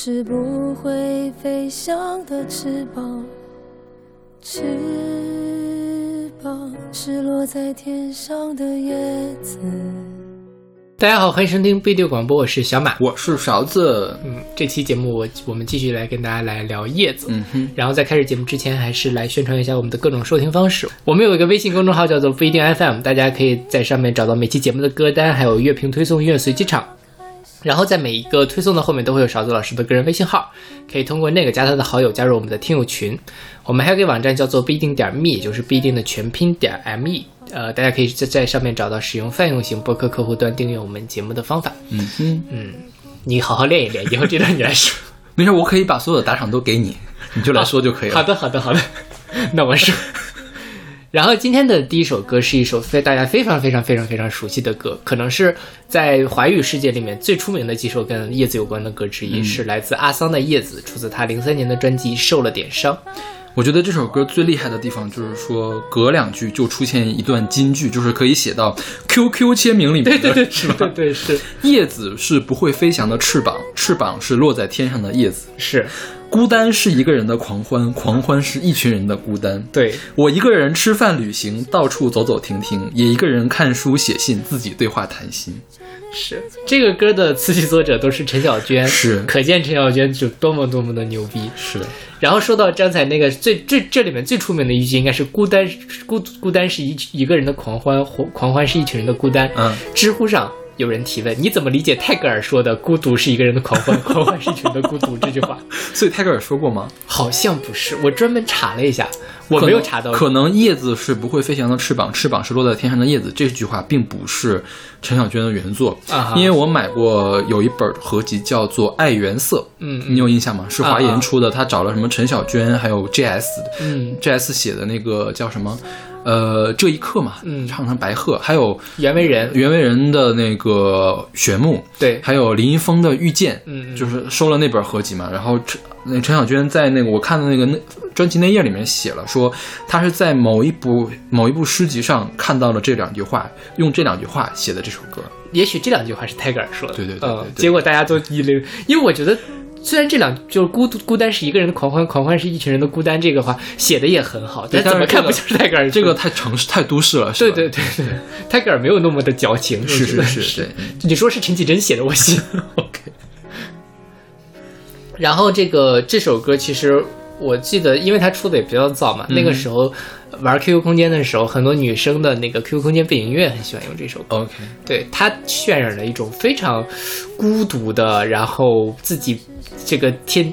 是不会飞翔的翅膀，翅膀是落在天上的叶子。大家好，欢迎收听背对广播，我是小马。我是勺子，嗯，这期节目我我们继续来跟大家来聊叶子。嗯哼，然后在开始节目之前，还是来宣传一下我们的各种收听方式。我们有一个微信公众号叫做不一定 FM，大家可以在上面找到每期节目的歌单，还有乐评推送、音乐随机场。然后在每一个推送的后面都会有勺子老师的个人微信号，可以通过那个加他的好友，加入我们的听友群。我们还有个网站叫做不一定点 me，也就是不一定的全拼点 me。呃，大家可以在在上面找到使用泛用型播客客户端订阅我们节目的方法。嗯哼，嗯，你好好练一练，以后这段你来说。没事，我可以把所有的打赏都给你，你就来说就可以了。好的，好的，好的，那我说。然后今天的第一首歌是一首非大家非常非常非常非常熟悉的歌，可能是在华语世界里面最出名的几首跟叶子有关的歌之一，是来自阿桑的《叶子》，出自他零三年的专辑《受了点伤》。我觉得这首歌最厉害的地方就是说，隔两句就出现一段金句，就是可以写到 QQ 签名里面的，对对对，是吧？对对是叶子是不会飞翔的翅膀，翅膀是落在天上的叶子。是，孤单是一个人的狂欢，狂欢是一群人的孤单。对我一个人吃饭、旅行，到处走走停停，也一个人看书、写信，自己对话谈心。是。这个歌的词曲作者都是陈小娟，是可见陈小娟就多么多么的牛逼。是，然后说到刚才那个最最这里面最出名的一句，应该是孤单孤孤单是一一个人的狂欢，狂狂欢是一群人的孤单。嗯，知乎上有人提问，你怎么理解泰戈尔说的“孤独是一个人的狂欢，狂欢是一群人的孤独”这句话？所以泰戈尔说过吗？好像不是，我专门查了一下，我没有查到。可能叶子是不会飞翔的翅膀，翅膀是落在天上的叶子。这句话并不是陈小娟的原作，因为我买过有一本合集叫做《爱原色》，嗯你有印象吗？是华研出的，他找了什么陈小娟还有 J S，嗯，J S 写的那个叫什么？呃，这一刻嘛，嗯唱成白鹤，还有袁惟仁，袁惟仁的那个玄木，对，还有林一峰的遇见，嗯嗯就是收了那本合集嘛。然后陈那陈小娟在那个我看的那个那专辑内页里面写了说，她是在某一部某一部诗集上看到了这两句话，用这两句话写的这首歌。也许这两句话是泰戈尔说的，对对对结果大家都一流，因为我觉得。虽然这两就是孤独孤单是一个人的狂欢，狂欢是一群人的孤单，这个话写的也很好，但怎么看不这个像是泰戈尔？这个太城市太都市了，是对吧？对 对对，泰戈尔没有那么的矫情，是是是你说是陈绮贞写的，我信。OK。然后这个这首歌其实我记得，因为它出的也比较早嘛，嗯那个时候玩 QQ 空间的时候，很多女生的那个 QQ 空间背景音乐很喜欢用这首歌。OK，对，它渲染了一种非常孤独的，然后自己这个天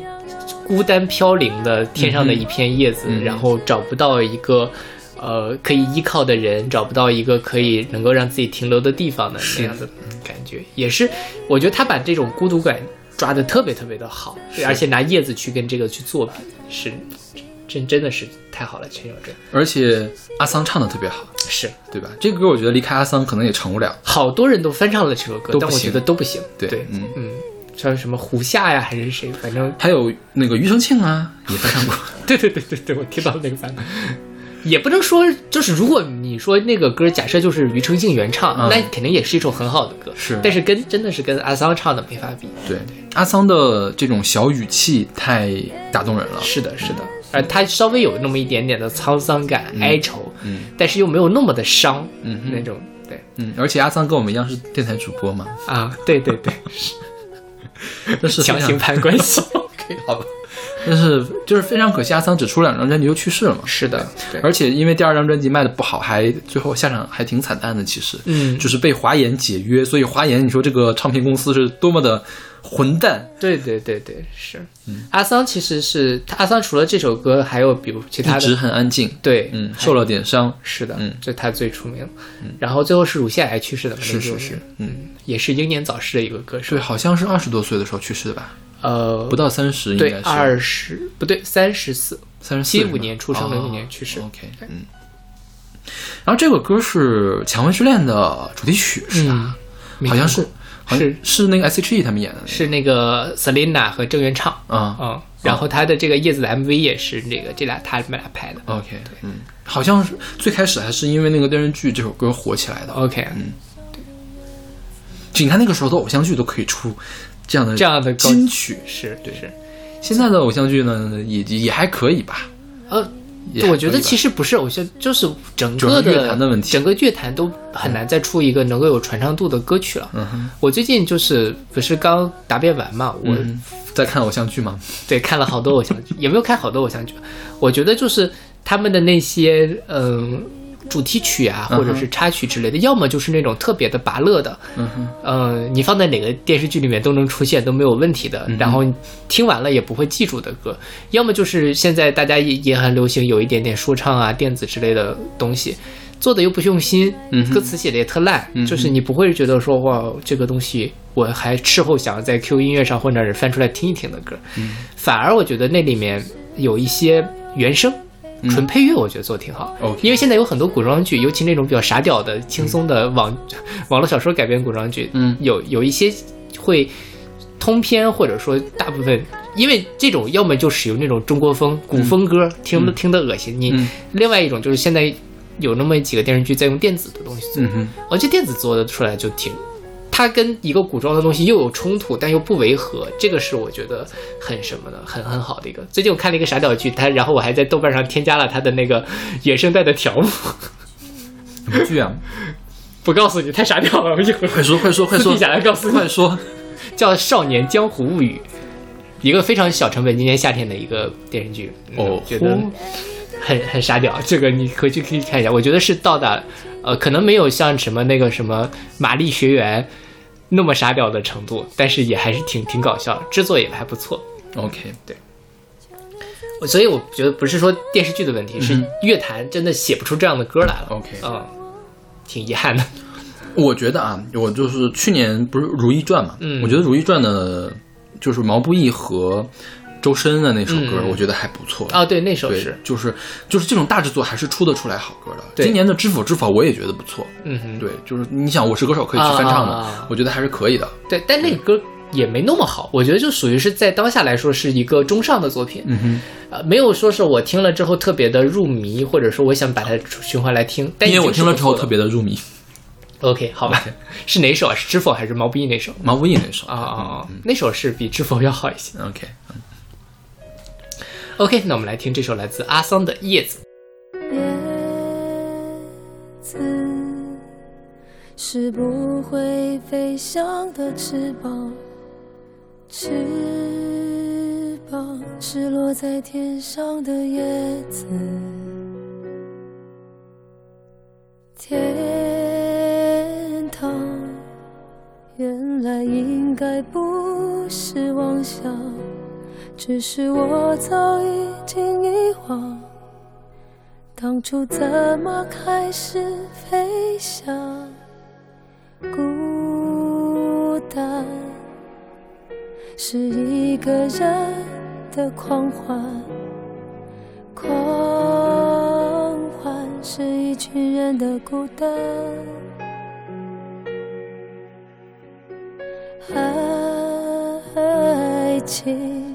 孤单飘零的天上的一片叶子，嗯。然后找不到一个呃可以依靠的人，找不到一个可以能够让自己停留的地方的那样的感觉，也是我觉得他把这种孤独感抓得特别特别的好，而且拿叶子去跟这个去做比，是真真的是太好了，陈小春而且阿桑唱的特别好，是对吧？这个歌我觉得离开阿桑可能也成不了。好多人都翻唱了这首歌，但我觉得都不行，对对，嗯嗯，像什么胡夏呀，还是谁，反正还有那个庾澄庆啊，也翻唱过。对对对对对，我听到那个版本。也不能说，就是如果你说那个歌，假设就是庾澄庆原唱，嗯那肯定也是一首很好的歌。是但是跟真的是跟阿桑唱的没法比。对，阿桑的这种小语气太打动人了。是的，是的，而他稍微有那么一点点的沧桑感、哀愁，嗯但是又没有那么的伤，嗯那种对嗯，而且阿桑跟我们一样是电台主播嘛，啊，对对对，但 是非常强行拍关系。OK 好吧，但是就是非常可惜，阿桑只出两张专辑就去世了嘛。是的，对，而且因为第二张专辑卖的不好，还最后下场还挺惨淡的。其实，嗯就是被华研解约，所以华研，你说这个唱片公司是多么的混蛋。对对对对，是。阿桑其实是阿桑，除了这首歌，还有比如其他的一直，很安静，对，嗯，受了点伤，是的，嗯。这他最出名。然后最后是乳腺癌去世的，是是是，嗯，也是英年早逝的一个歌手。对，。好像是二十多岁的时候去世的吧，呃，不到三十，应对，该是。二十不对，三十四，三十七五年出生，零五年去世。OK，嗯。然后这个歌是《蔷薇之恋》的主题曲，是吧？好像是是是那个 S.H.E 他们演的那是那个 Selina 和郑元畅，个啊。嗯，然后他的这个叶子的 MV 也是那个这俩他们俩拍的。OK，嗯，好像是最开始还是因为那个电视剧这首歌火起来的。OK，就你看那个时候的偶像剧都可以出这样的这样的高金曲。是对是，现在的偶像剧呢，也也还可以吧。呃，我觉得其实不是偶像，就是整个的乐坛的问题整个乐坛都很难再出一个能够有传唱度的歌曲了。我最近就是不是刚答辩完嘛，我、嗯，在看偶像剧嘛？对看了好多偶像剧，也没有看好多偶像剧，我觉得就是他们的那些嗯。主题曲啊，或者是插曲之类的，要么就是那种特别的拔乐的，嗯哼，呃，你放在哪个电视剧里面都能出现，都没有问题的。嗯然后听完了也不会记住的歌，要么就是现在大家也也很流行有一点点说唱啊、电子之类的东西，做的又不用心，歌词写的也特烂，嗯就是你不会觉得说哇，这个东西我还事后想要在 Q 音乐上或者是翻出来听一听的歌，嗯。反而我觉得那里面有一些原声。纯配乐我觉得做的挺好。嗯因为现在有很多古装剧，尤其那种比较傻屌的、轻松的网 网络小说改编古装剧，嗯。有有一些会通篇或者说大部分，因为这种要么就使用那种中国风古风歌，听得听得恶心你；嗯。另外一种就是现在有那么几个电视剧在用电子的东西做，嗯哼，而且电子做的出来就挺。它跟一个古装的东西又有冲突，但又不违和，这个是我觉得很什么的，很很好的一个。最近我看了一个傻屌剧，它然后我还在豆瓣上添加了它的那个原声带的条目，什么剧啊？不告诉你太傻屌了，我一会儿快说快说快说！私底下来告诉你快说！叫《少年江湖物语》，一个非常小成本，今年夏天的一个电视剧。嗯哦觉得很很傻屌。这个你回去可以看一下，我觉得是到达呃，可能没有像什么那个什么玛丽学园那么傻屌的程度，但是也还是挺挺搞笑的，制作也还不错。OK，对所以我觉得不是说电视剧的问题，是乐坛真的写不出这样的歌来了。OK 嗯，挺遗憾的。我觉得啊，我就是去年不是《如懿传》嘛，嗯我觉得《如懿传》的，就是毛不易和周深的那首歌，嗯我觉得还不错。哦，对，那首对是，，就是就是这种大制作还是出得出来好歌的。对今年的《知否知否》我也觉得不错。嗯哼，对，就是你想《我是歌手》可以去翻唱的，啊我觉得还是可以的。对，但那个歌也没那么好，我觉得就属于是在当下来说是一个中上的作品，嗯哼，呃，没有说是我听了之后特别的入迷，或者说我想把它循环来听。但因为我听了之后特别别的入迷，OK，好吧，是哪首啊？是知否还是毛不易那首？毛不易那首啊啊啊！那首是比知否要好一些。OK，OK，那我们来听这首来自阿桑的《叶子》。叶子是不会飞翔的翅膀，翅膀是落在天上的叶子。天堂原来应该不是妄想。只是我早已经遗忘，当初怎么开始飞翔？孤单是一个人的狂欢，狂欢是一群人的孤单。爱情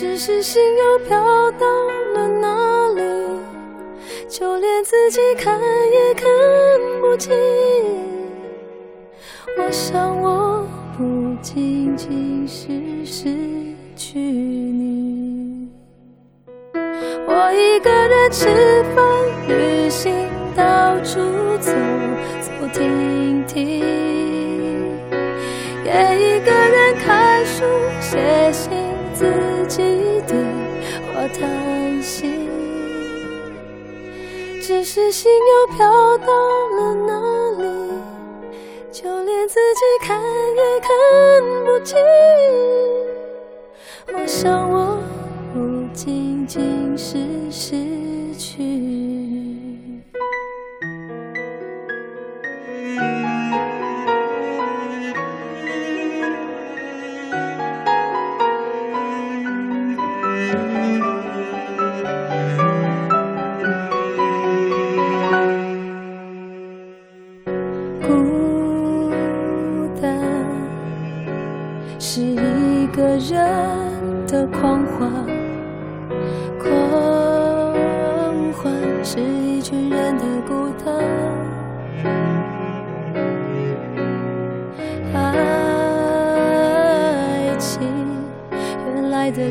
只是心又飘到了哪里，就连自己看也看不清。我想我不仅仅是失去你，我一个人吃饭、旅行，到处走走停停，记得我叹息，只是心又飘到了哪里，就连自己看也看不清。我想我不仅仅是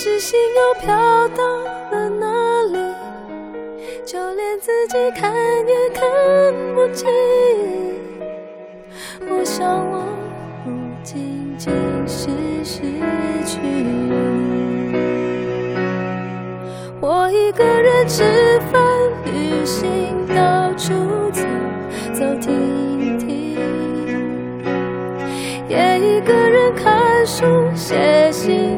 是心又飘到了哪里，就连自己看也看不清。我想我不仅仅是失去你，我一个人吃饭、旅行，到处走走停停，也一个人看书、写信，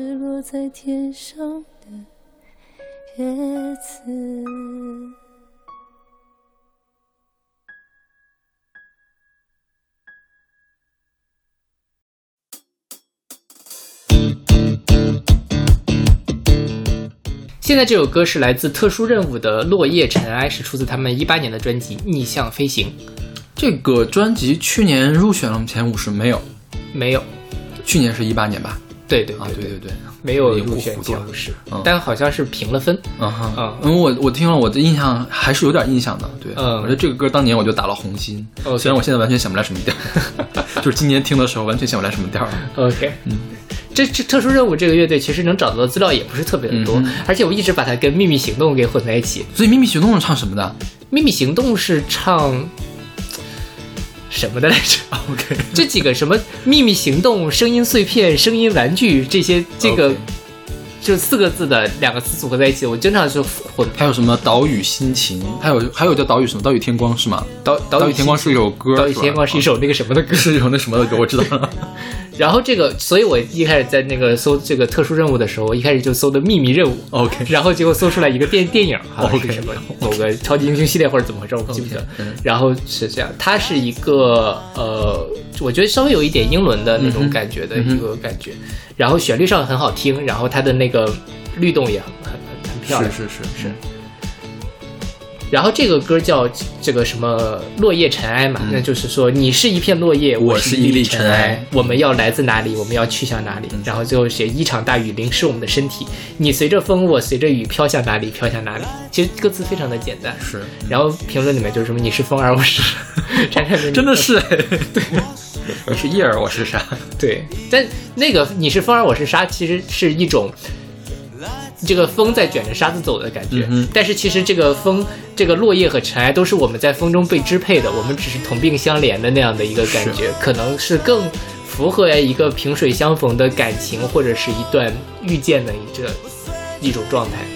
是落在天上的叶子。现在这首歌是来自特殊任务的《落叶尘埃》，是出自他们一八年的专辑《逆向飞行》。这个专辑去年入选了前五十没有？没有，去年是一八年吧？对对啊，对对对，没有入选糊涂了前五十嗯，但好像是评了分。嗯嗯，我我听了，我的印象还是有点印象的。对，嗯我觉得这个歌当年我就打了红心虽然我现在完全想不来什么调，就是今年听的时候完全想不来什么调。OK，嗯，这这特殊任务这个乐队其实能找到的资料也不是特别的多，嗯而且我一直把它跟秘密行动给混在一起。所以秘密行动是唱什么的秘密行动是唱什么的来着？？OK，这几个什么秘密行动、声音碎片、声音玩具这些，这个就四个字的两个词组合在一起，我经常就混还有什么岛屿心情，还有还有叫岛屿什么岛屿天光是吗？岛岛屿天光是一首歌，岛屿天光是一首那个什么的歌。是一首那什么的歌，我知道了。然后这个，所以我一开始在那个搜这个特殊任务的时候，我一开始就搜的秘密任务。OK，然后结果搜出来一个电电影，好像是 OK 什么某个超级英雄系列或者怎么回事，我不记不得。然后是这样，它是一个呃，我觉得稍微有一点英伦的那种感觉的一个感觉，然后旋律上很好听，然后它的那个律动也很很很很漂亮，是是是是。然后这个歌叫这个什么落叶尘埃嘛，嗯。那就是说你是一片落叶，我是一粒尘尘埃，我们要来自哪里，我们要去向哪里。嗯。然后最后写一场大雨淋湿我们的身体，你随着风，我随着雨飘向哪里，飘向哪里。其实歌词非常的简单，是，然后评论里面就是什么你是风儿，我是闪闪的你真的是。哎，对，你是叶儿，我是沙？对，但那个你是风儿，我是沙，其实是一种这个风在卷着沙子走的感觉。嗯但是其实这个风、这个落叶和尘埃都是我们在风中被支配的，我们只是同病相怜的那样的一个感觉，可能是更符合一个萍水相逢的感情，或者是一段遇见的一这一种状态。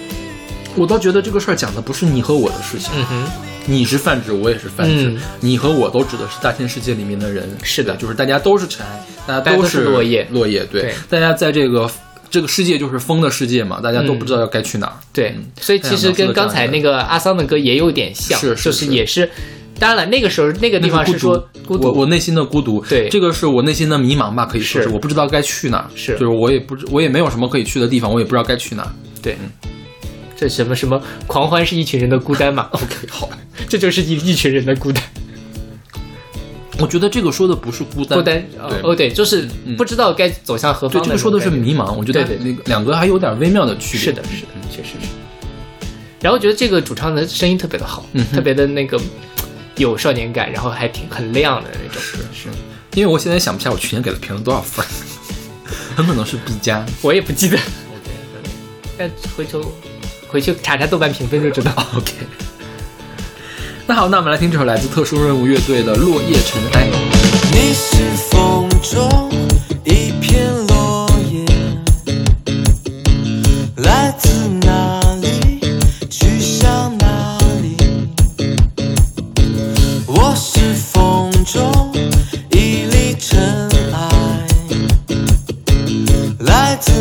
我倒觉得这个事儿讲的不是你和我的事情，嗯哼，你是泛指，我也是泛指，嗯。你和我都指的是大千世界里面的人。是的。就是大家都是尘埃，大家都是是落叶。落叶，对，对。大家在这个这个世界就是风的世界嘛，大家都不知道要该去哪儿。对嗯，所以其实跟刚才那个阿桑的歌也有点像，是是就是也是。当然了，那个时候那个地方那是说孤独，我我内心的孤独，对。这个是我内心的迷茫吧，可以说是是。我不知道该去哪儿，是。就是我也不知我也没有什么可以去的地方，我也不知道该去哪儿。对，这什么什么狂欢是一群人的孤单嘛？OK，好，这就是一一群人的孤单，我觉得这个说的不是孤单，孤单对哦，对，就是不知道该走向何方对，方。这个说的是迷茫，我觉得那个两个还有点微妙的区别。是的，是的，确实是。然后觉得这个主唱的声音特别的好，嗯特别的那个有少年感，然后还挺很亮的那种。是是，因为我现在想不起来我去年给了评了多少分，很可能是 B 加。我也不记得，但回头回去查查豆瓣评分就知道。OK，那好，那我们来听这首来自特殊任务乐队的《落叶尘埃》。你是风中一片落叶，来自哪里，去向哪里？我是风中一粒尘埃，来自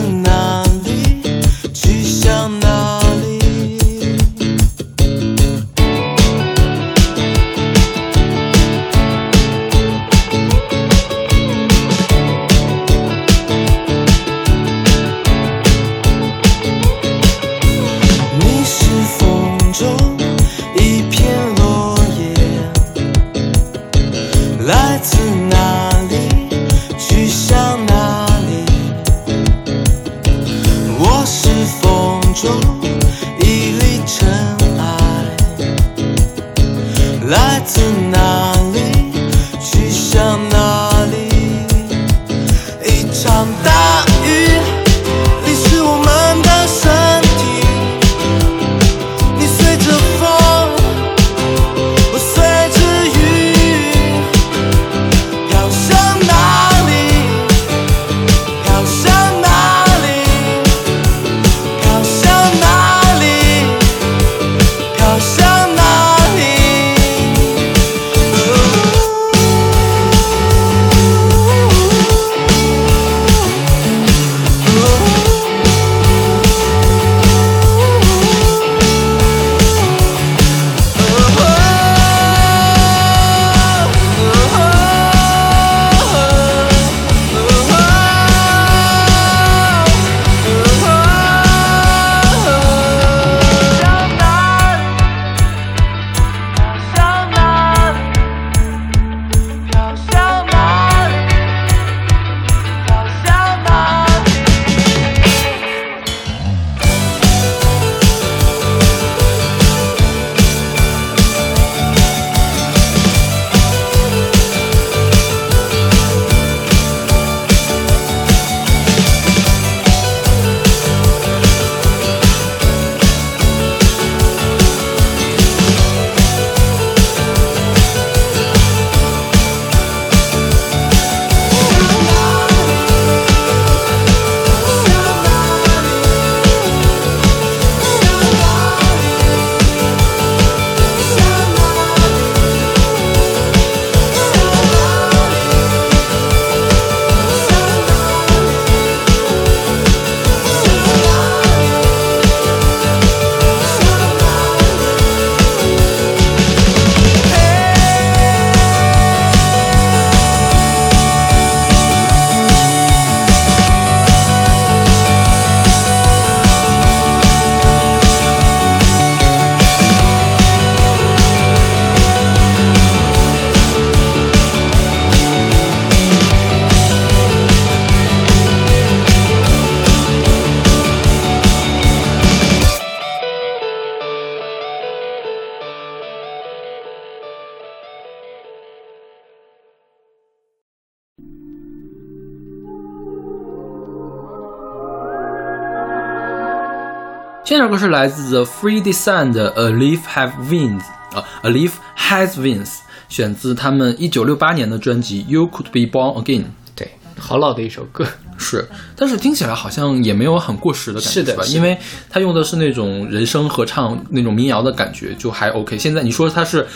这首歌是来自 The Free Design 的《A Leaf Have Wings》啊，《A Leaf Has Wings》，选自他们一九六八年的专辑《You Could Be Born Again》。对，好老的一首歌。是，但是听起来好像也没有很过时的感觉，吧？是的因为他用的是那种人声合唱那种民谣的感觉，就还 OK。现在你说他是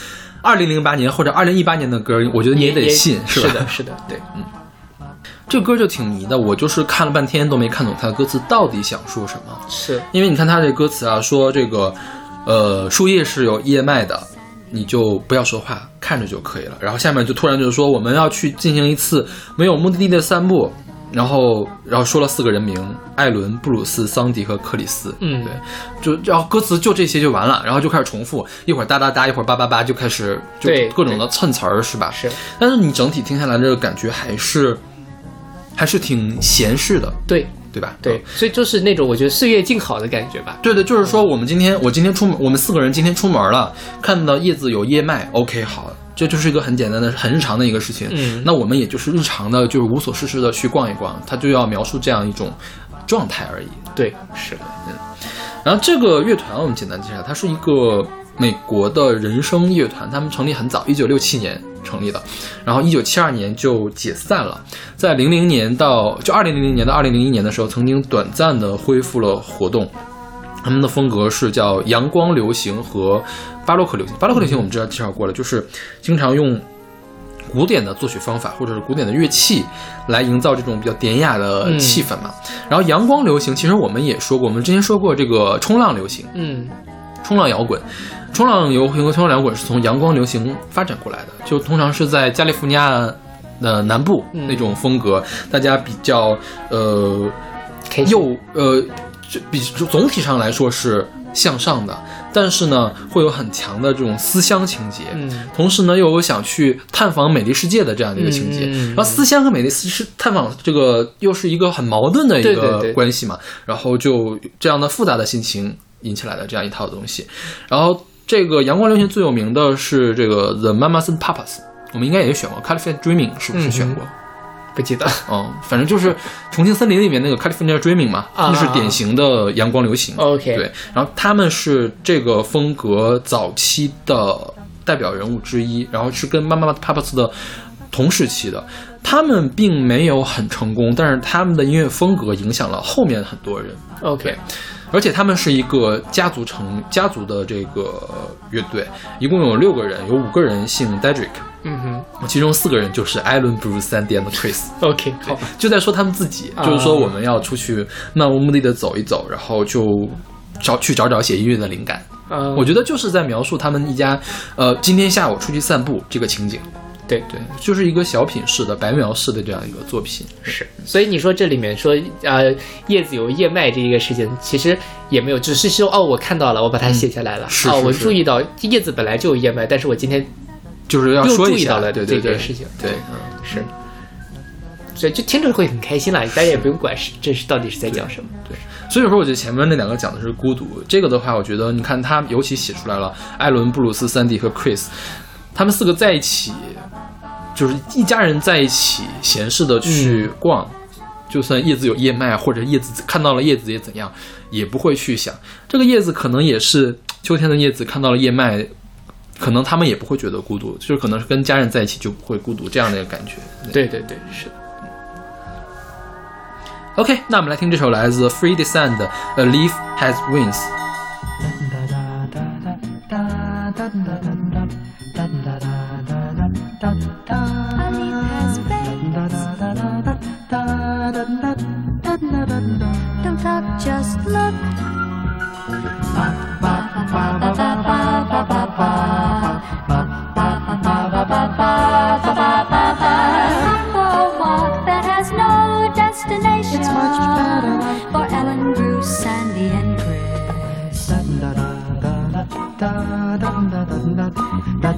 二零零八年或者二零一八年的歌，我觉得你也得信，吧？是的，是的，对，嗯，这歌就挺迷的，我就是看了半天都没看懂它的歌词到底想说什么。是因为你看它这歌词啊，说这个，呃，树叶是有叶脉的，你就不要说话，看着就可以了。然后下面就突然就是说，我们要去进行一次没有目的地的散步，然后然后说了四个人名：艾伦、布鲁斯、桑迪和克里斯。嗯对，就然后歌词就这些就完了，然后就开始重复，一会儿哒哒哒，一会儿叭叭叭，就开始就各种的蹭词儿，是吧？是，但是你整体听下来，这个感觉还是还是挺闲适的，对对吧？对，所以就是那种我觉得岁月静好的感觉吧。对的，就是说我们今天我今天出门，我们四个人今天出门了，看到叶子有叶脉，OK 好，这就是一个很简单的、很日常的一个事情。嗯那我们也就是日常的，就是无所事事的去逛一逛，它就要描述这样一种状态而已。对，是的，嗯然后这个乐团我们简单介绍，它是一个美国的人声乐团，他们成立很早，一九六七年成立的，然后一九七二年就解散了，在零零年到就二零零零年到二零零一年的时候，曾经短暂的恢复了活动。他们的风格是叫阳光流行和巴洛克流行。巴洛克流行我们之前介绍过了，就是经常用古典的作曲方法或者是古典的乐器来营造这种比较典雅的嗯气氛嘛。然后阳光流行，其实我们也说过，我们之前说过这个冲浪流行、嗯冲浪摇滚。冲浪游行和冲浪摇滚是从阳光流行发展过来的，就通常是在加利福尼亚的南部嗯。那种风格，大家比较呃又呃，这比总体上来说是向上的，但是呢，会有很强的这种思乡情节。嗯。同时呢，又有想去探访美丽世界的这样的一个情节，然后思乡和美丽是探访这个又是一个很矛盾的一个对对对。关系嘛，然后就这样的复杂的心情引起来的这样一套东西，然后这个阳光流行最有名的是这个 The Mamas and Papas，我们应该也选过 California Dreaming，是不是选过？不记得。嗯，反正就是《重庆森林》里面那个 California Dreaming 嘛，啊那是典型的阳光流行。OK 对，然后他们是这个风格早期的代表人物之一，然后是跟妈妈 Papas 的同时期的。他们并没有很成功，但是他们的音乐风格影响了后面很多人。OK，而且他们是一个家族成家族的这个乐队，一共有六个人，有五个人姓 Dedrick，嗯哼其中四个人就是艾伦、Bruce、and Chris。，OK，好，就在说他们自己，啊就是说我们要出去漫无目的的走一走，然后就找去找找写音乐的灵感。嗯，我觉得就是在描述他们一家，呃，今天下午出去散步这个情景。对对，就是一个小品式的白描式的这样一个作品。是，所以你说这里面说呃叶子有叶脉这一个事情，其实也没有，只是说哦我看到了，我把它写下来了，哦是是是。我注意到叶子本来就有叶脉，但是我今天就是要说一下注意到了对对对这件事情，对，嗯是，所以就听着会很开心啦，大家也不用管是这是到底是在讲什么，对所以说，我觉得前面那两个讲的是孤独，这个的话，我觉得你看他尤其写出来了，艾伦、布鲁斯、三弟和 Chris，他们四个在一起，就是一家人在一起闲适的去逛，就算叶子有叶脉，或者叶子看到了叶子也怎样，也不会去想这个叶子可能也是秋天的叶子看到了叶脉。可能他们也不会觉得孤独，就是可能是跟家人在一起就不会孤独这样的一个感觉。对对对，是的。OK，那我们来听这首来自 Free Descent 的《A Leaf Has Wings》。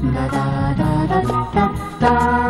da da da da da da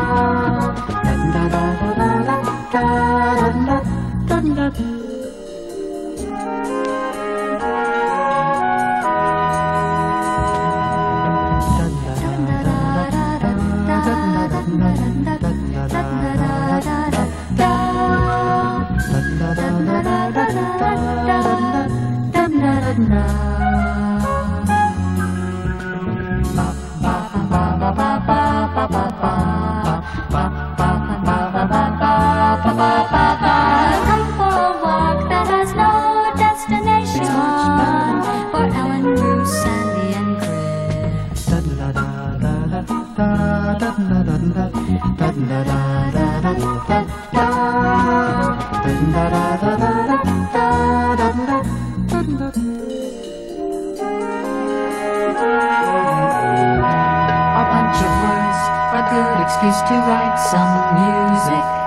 A bunch of words, a good excuse to write some music.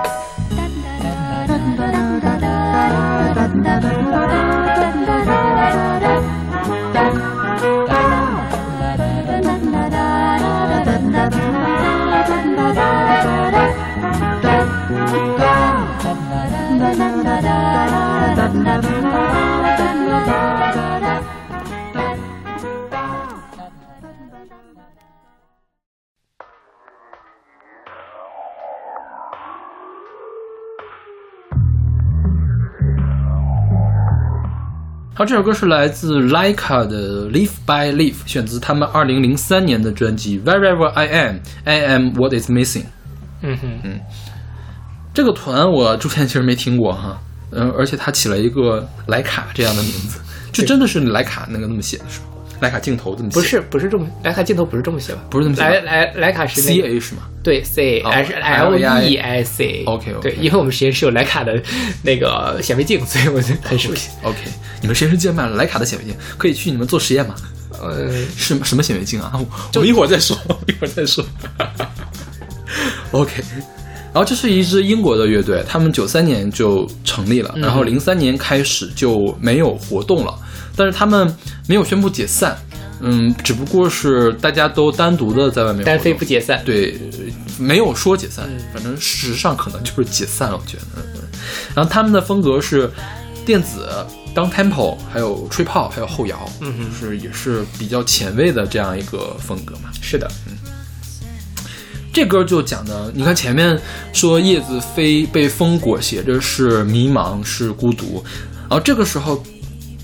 好，这首歌是来自 Leica 的《Live by Live》，选自他们二零零三年的专辑《Wherever I Am, I Am What Is Missing》。嗯哼嗯，这个团我之前其实没听过哈，嗯，而且他起了一个莱卡这样的名字，就真的是莱卡那个那么写的是吗？莱卡镜头这么写？不是不是这么，徕卡镜头不是这么写吧？不是这么写吧莱莱莱卡是那，C 个 A 是吗？对 C 哦还是 L E I C。OK，OK 对，因为我们实验室有徕卡的那个显微镜，所以我就很熟悉。OK，你们实验室竟然买了莱卡的显微镜，可以去你们做实验吗？呃，是什么显微镜啊？我我们一会儿再说，一会儿再说。OK，然后这是一支英国的乐队，他们九三年就成立了，然后零三年开始就没有活动了，但是他们没有宣布解散，嗯，只不过是大家都单独的在外面活动。单飞不解散。对，没有说解散，反正事实上可能就是解散了，我觉得。然后他们的风格是电子、down tempo，还有吹泡，还有后摇，嗯是也是比较前卫的这样一个风格嘛。是的，嗯。这歌就讲的，你看前面说叶子飞被风裹挟着是迷茫是孤独，然后这个时候，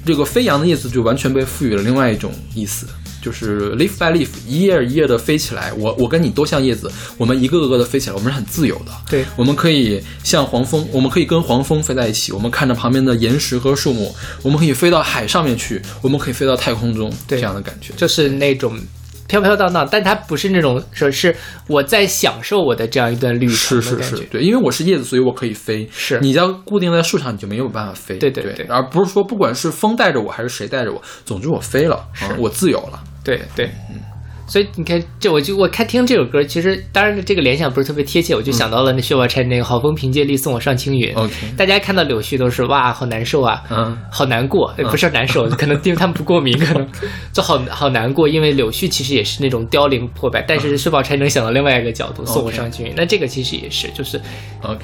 这个飞扬的叶子就完全被赋予了另外一种意思，就是 leaf by leaf，一页一页的飞起来。我我跟你都像叶子，我们一个个的飞起来，我们是很自由的。对我们可以像黄蜂，我们可以跟黄蜂飞在一起，我们看着旁边的岩石和树木，我们可以飞到海上面去，我们可以飞到太空中，对这样的感觉。就是那种飘飘荡荡，但它不是那种说是我在享受我的这样一段旅程是是是的感觉，。对，因为我是叶子，所以我可以飞。是你要固定在树上，你就没有办法飞。对对对对而不是说不管是风带着我还是谁带着我，总之我飞了，啊我自由了。对对，嗯。所以你看，这我就我看听这首歌，其实当然这个联想不是特别贴切，我就想到了那薛宝钗那个“好风凭借力，送我上青云”。OK 大家看到柳絮都是哇，好难受啊，嗯，好难过，呃不是难受，可能因为他们不过敏，可能就好好难过。因为柳絮其实也是那种凋零破败，但是薛宝钗能想到另外一个角度，送我上青云。那这个其实也是，就是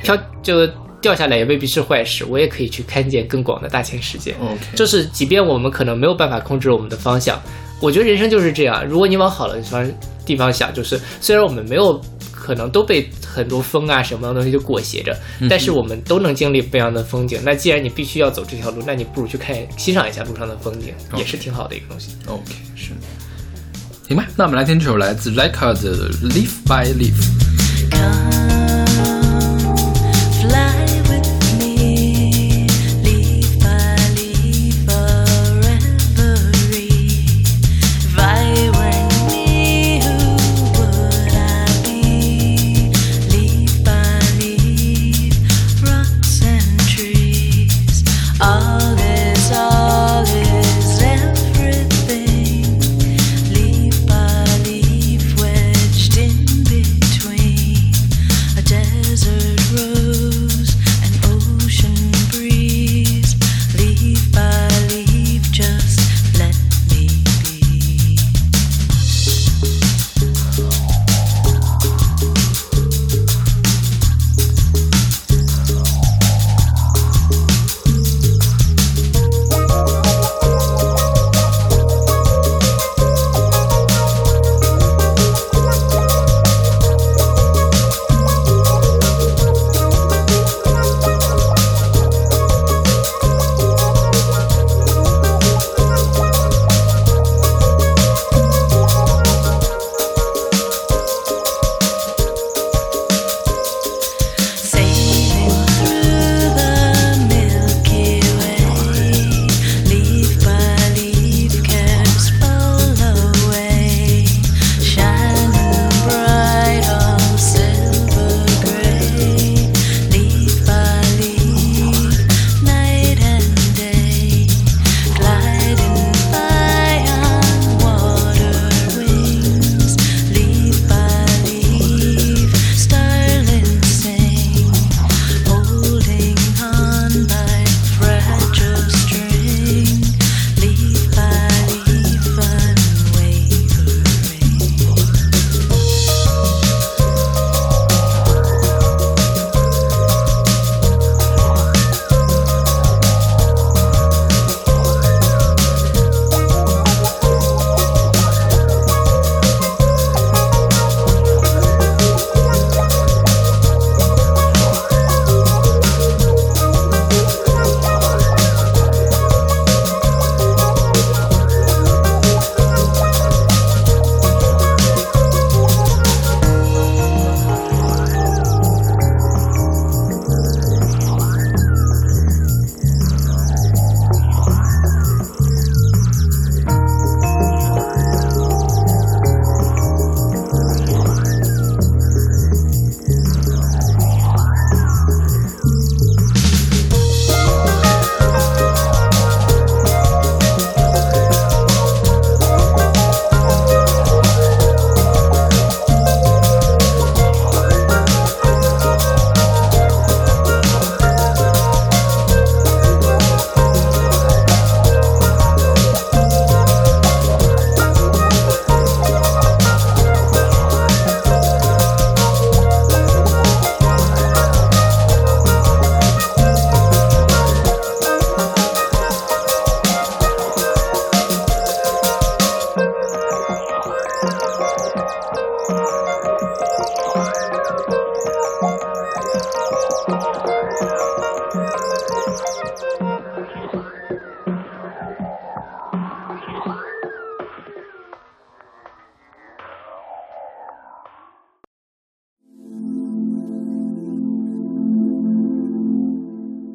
飘就掉下来也未必是坏事，我也可以去看见更广的大千世界。就是即便我们可能没有办法控制我们的方向，我觉得人生就是这样。如果你往好的地方地方想，就是虽然我们没有可能都被很多风啊什么样的东西就裹挟着，但是我们都能经历不一样的风景。那既然你必须要走这条路，那你不如去看欣赏一下路上的风景，也是挺好的一个东西。OK 是。行吧，那我们来听这首来自 Leica 的《Leaf by Leaf》。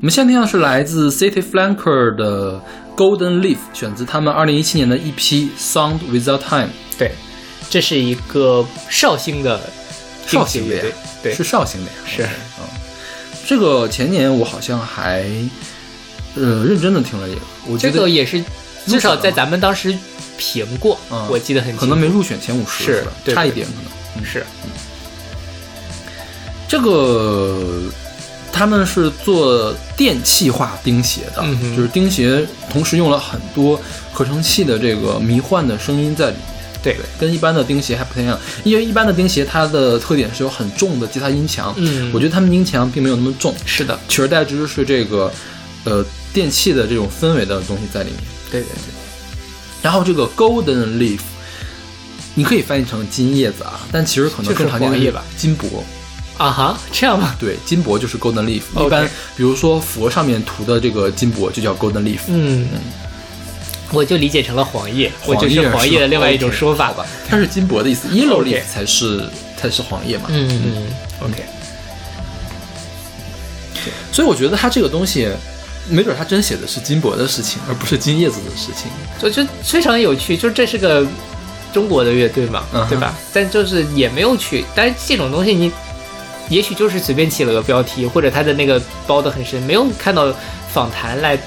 我们现在听到是来自 City Flanker 的 Golden Leaf，选自他们二零一七年的一批 Sound Without Time。对，这是一个绍兴的绍兴的呀乐队，对，是绍兴的呀。是嗯，这个前年我好像还呃认真的听了一个，我觉得这个也是至少在咱们当时评过，嗯我记得很清楚，可能没入选前五十，是差一点可能。嗯是这个他们是做电气化钉鞋的，嗯就是钉鞋同时用了很多合成器的这个迷幻的声音在里面。对。对，跟一般的钉鞋还不太一样，因为一般的钉鞋它的特点是有很重的吉他音墙，嗯。我觉得他们音墙并没有那么重，是的，取而代之是这个呃电器的这种氛围的东西在里面。对对对，然后这个 Golden Leaf，你可以翻译成金叶子啊，但其实可能更常见的是黄叶吧。金箔。啊哈，这样吗？对，金箔就是 Golden Leaf。一般比如说佛上面涂的这个金箔就叫 Golden Leaf。嗯，我就理解成了黄叶，我黄叶就是黄叶的另外一种说法吧，它是金箔的意思，Yellow Leaf 才是才是黄叶嘛。嗯嗯，OK，所以我觉得它这个东西，没准它真写的是金箔的事情，而不是金叶子的事情。我觉得非常有趣，就是这是个中国的乐队嘛，对吧？但就是也没有去，但是这种东西你也许就是随便起了个标题，或者他的那个包的很深，没有看到访谈来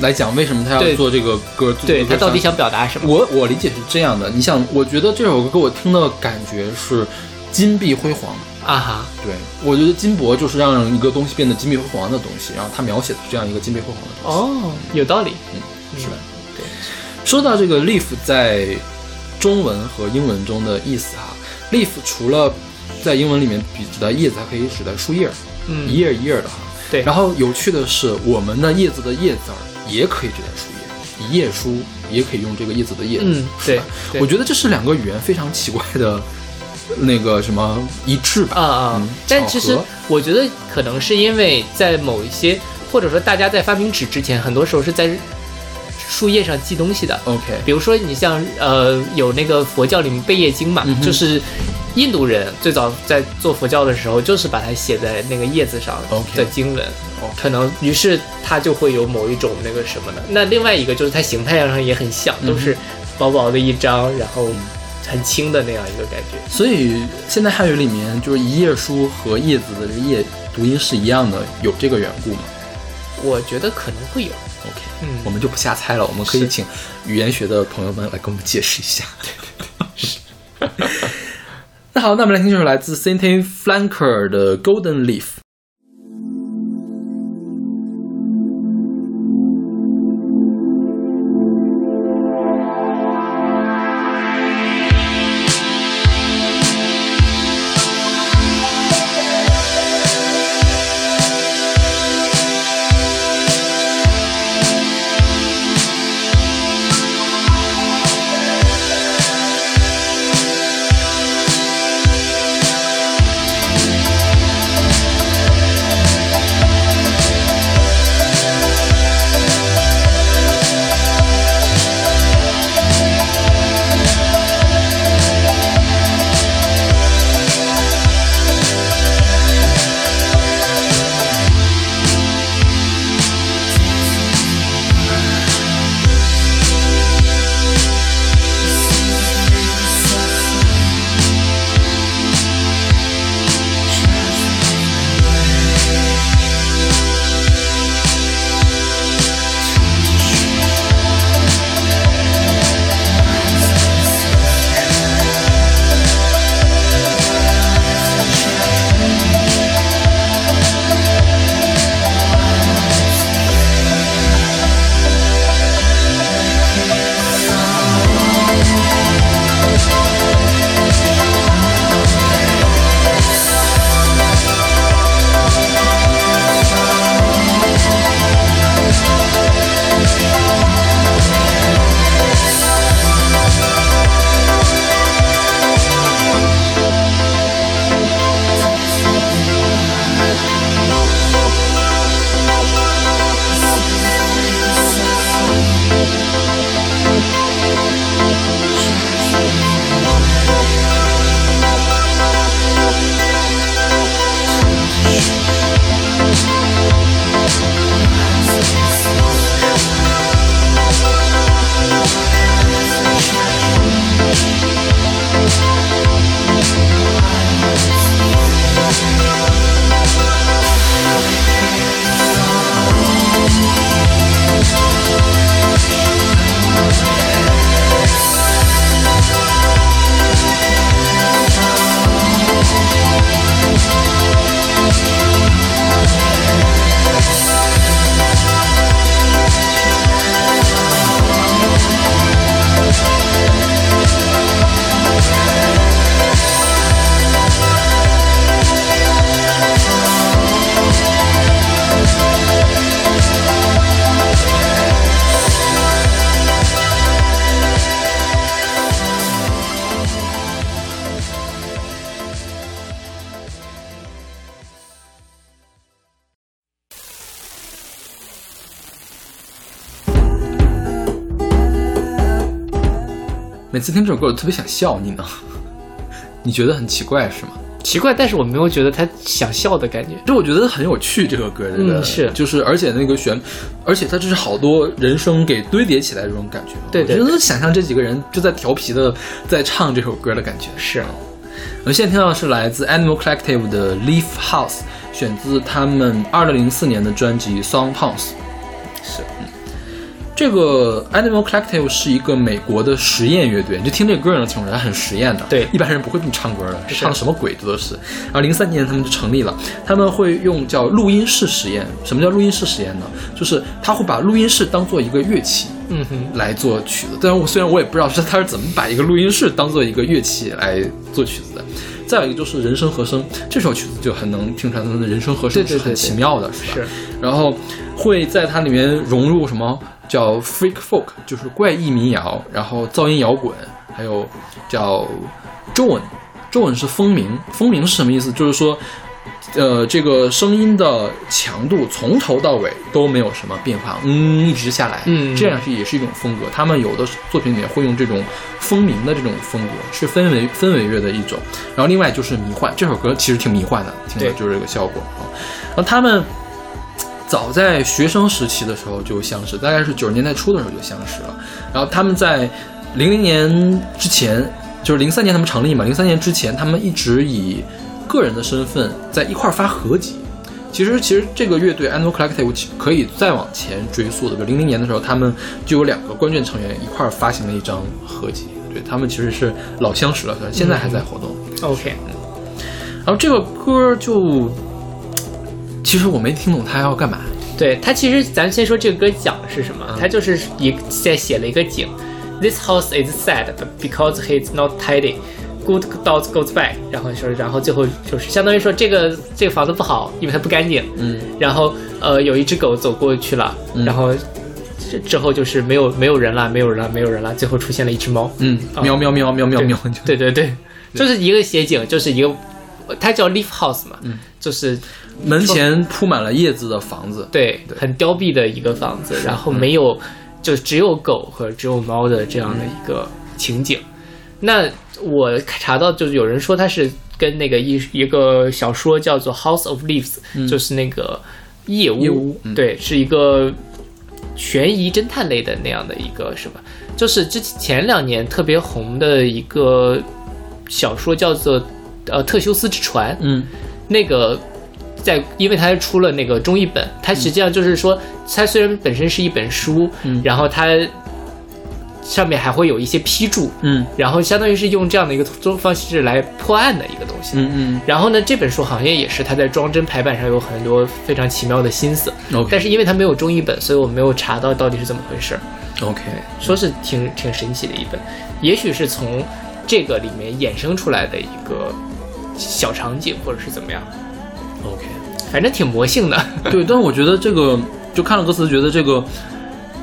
来讲为什么他要做这个歌，对他到底想表达什么。我我理解是这样的，你想，我觉得这首歌给我听的感觉是金碧辉煌。啊哈，对，我觉得金箔就是让一个东西变得金碧辉煌的东西，然后他描写的是这样一个金碧辉煌的东西。哦，有道理，嗯是的，对。说到这个 leaf 在中文和英文中的意思哈，leaf 除了在英文里面比指代叶子，还可以指代树叶，嗯一页一页的哈。对然后有趣的是，我们的叶子的叶字儿也可以指代树叶，一页书也可以用这个叶子的叶字，嗯？对对我觉得这是两个语言非常奇怪的那个什么一致吧。啊啊嗯！但其实我觉得可能是因为在某一些，或者说大家在发明纸之前，很多时候是在树叶上系东西的。OK，比如说，你像呃，有那个佛教里面《贝叶经》嘛，嗯就是印度人最早在做佛教的时候，就是把它写在那个叶子上的经文可能于是它就会有某一种那个什么的。那另外一个就是它形态上也很像，嗯都是薄薄的一张，然后很轻的那样一个感觉。所以现在汉语里面就是一页书和叶子的这个叶读音是一样的，有这个缘故吗？我觉得可能会有，？OK，嗯我们就不瞎猜了，我们可以请语言学的朋友们来给我们解释一下。那好，那我们来听这首来自 Cynthia Flanker 的《Golden Leaf》。每次听这首歌我特别想笑，你呢？你觉得很奇怪是吗？奇怪，但是我没有觉得他想笑的感觉。就我觉得很有趣，这个歌这个嗯是就是而且那个旋，而且它这是好多人声给堆叠起来这种感觉。对对我觉得想象这几个人就在调皮的在唱这首歌的感觉。是，我们现在听到的是来自 Animal Collective 的《Leaf House》，选自他们二零零四年的专辑《Song Pounds》。是，这个 Animal Collective 是一个美国的实验乐队，你就听这个歌能听出来很实验的。对一般人不会这么唱歌的，是唱什么鬼这都是。然后零三年他们就成立了，他们会用叫录音室实验。什么叫录音室实验呢？就是他会把录音室当做一个乐器，嗯哼，来做曲子。但是我虽然我也不知道是他是怎么把一个录音室当做一个乐器来做曲子的。再有一个就是人声和声，这首曲子就很能听出来他们的人声和声是很对对对对奇妙的，是吧？是。然后会在它里面融入什么叫 freak folk，就是怪异民谣，然后噪音摇滚，还有叫 drone。drone 是风鸣，风鸣是什么意思？就是说。呃，这个声音的强度从头到尾都没有什么变化，嗯，一直下来，嗯这样是也是一种风格。他们有的作品里面会用这种风鸣的这种风格，是氛围氛围乐的一种。然后另外就是迷幻，这首歌其实挺迷幻的，听的就是这个效果啊。然后他们早在学生时期的时候就相识，大概是九十年代初的时候就相识了。然后他们在零零年之前，就是零三年他们成立嘛，零三年之前他们一直以个人的身份在一块儿发合集。其实，其实这个乐队 Animal Collective 其可以再往前追溯的，比如零零年的时候，他们就有两个关键成员一块儿发行了一张合集。对他们其实是老相识了，现在还在活动。OK，然后这个歌就，其实我没听懂他要干嘛。对他其实咱先说这个歌讲的是什么，嗯他就是一在写了一个景，This house is sad but because he's not tidy。Good dogs goes back，然后说，然后最后就是相当于说这个这个房子不好，因为它不干净。嗯，然后呃有一只狗走过去了，嗯然后之之后就是没有没有人了，没有人了，没有人了，最后出现了一只猫。嗯，喵喵喵喵喵对喵，对对对，就是一个写景，就是一个它叫 Leaf House 嘛，嗯，就是门前铺满了叶子的房子。对对。很凋敝的一个房子，然后没有就只有狗和只有猫的这样的一个情景。那我查到就是有人说它是跟那个一一个小说叫做《House of Leaves》，就是那个夜屋，夜屋嗯。对，是一个悬疑侦探类的那样的一个什么，就是之前两年特别红的一个小说叫做呃《特修斯之船》，嗯。那个在，因为它出了那个中译本，它实际上就是说，它虽然本身是一本书，嗯然后它上面还会有一些批注，嗯然后相当于是用这样的一个方式来破案的一个东西。嗯嗯然后呢，这本书好像也是它在装帧排版上有很多非常奇妙的心思但是因为它没有中译本，所以我没有查到到底是怎么回事。OK，说是挺挺神奇的一本，也许是从这个里面衍生出来的一个小场景，或者是怎么样，OK，反正挺魔性的。对，但是我觉得这个就看了歌词，觉得这个